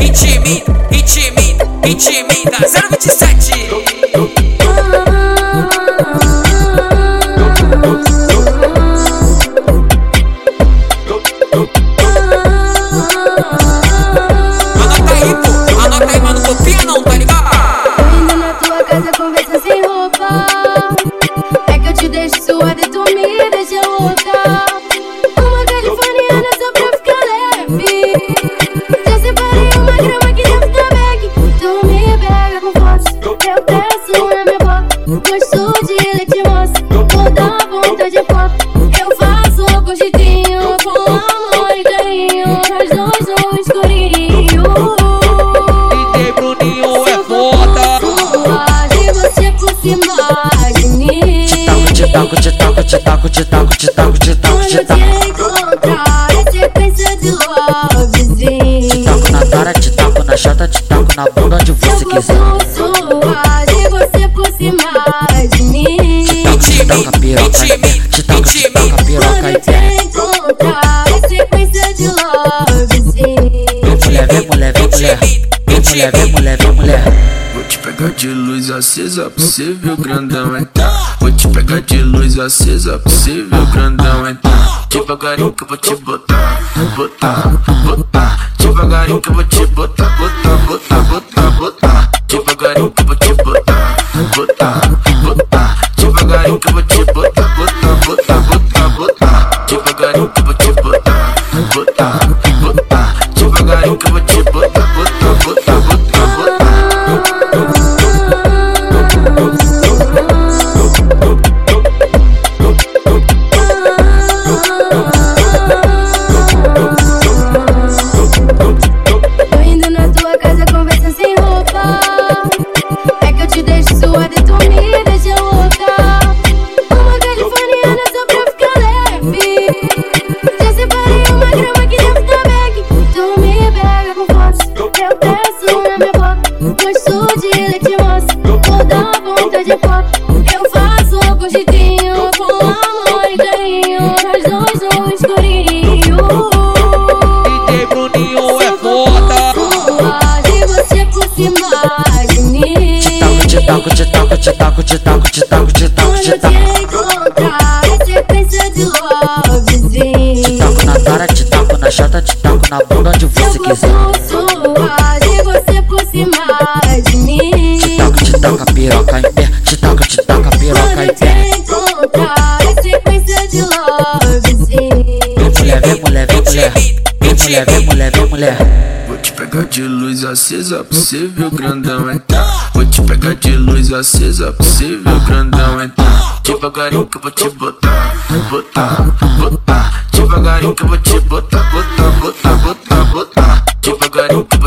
Intimida, intimida, intimida 027 Anota aí, anota aí, mano, copia não, tá ligado? Na tua casa, conversa sem. É que eu te deixo suada e tu taco, te taco, te taco, te taco, te taco, te taco, te eu taco. te encontrar, é sequência de lovezinho. Te taco na cara, te taco na chata, te taco na bunda onde você Eu quiser. sou suave, você por cima de mim. Te piroca, te te taca piroca Quando e eu te pé. encontrar, é sequência de lovezinho. Vem mulher, vem mulher, vem mulher. Vem mulher, vem mulher, vem mulher. Vou te pegar de luz acesa pra você ver o grandão entrar. Pegar de luz acesa ver o grandão entrar. Devagarinho que eu vou te botar, botar, botar. Devagarinho que eu vou te botar, botar, botar, botar, botar. Devagarinho que Te taco, te taco, te taco, te taco, te taco, te taco, Quando te eu taco. te encontrar, é sequência de lovezinho. Taco na cara, te taco na chata, te taco na bunda onde você Eu quiser. sou suave, você por cima de mim. Te taco, te taca piroca em pé. Te taco, te taca piroca eu em te pé. é de. Vem mulher, vem mulher, vem mulher. Vem mulher, vem mulher, vem mulher. Vou te pegar de luz acesa pra você ver o grandão entrar. Vou te pegar de luz acesa o grandão entrar. Devagarinho que eu vou te botar, botar, botar. Devagarinho que eu vou te botar, botar, botar, botar, botar. Devagarinho que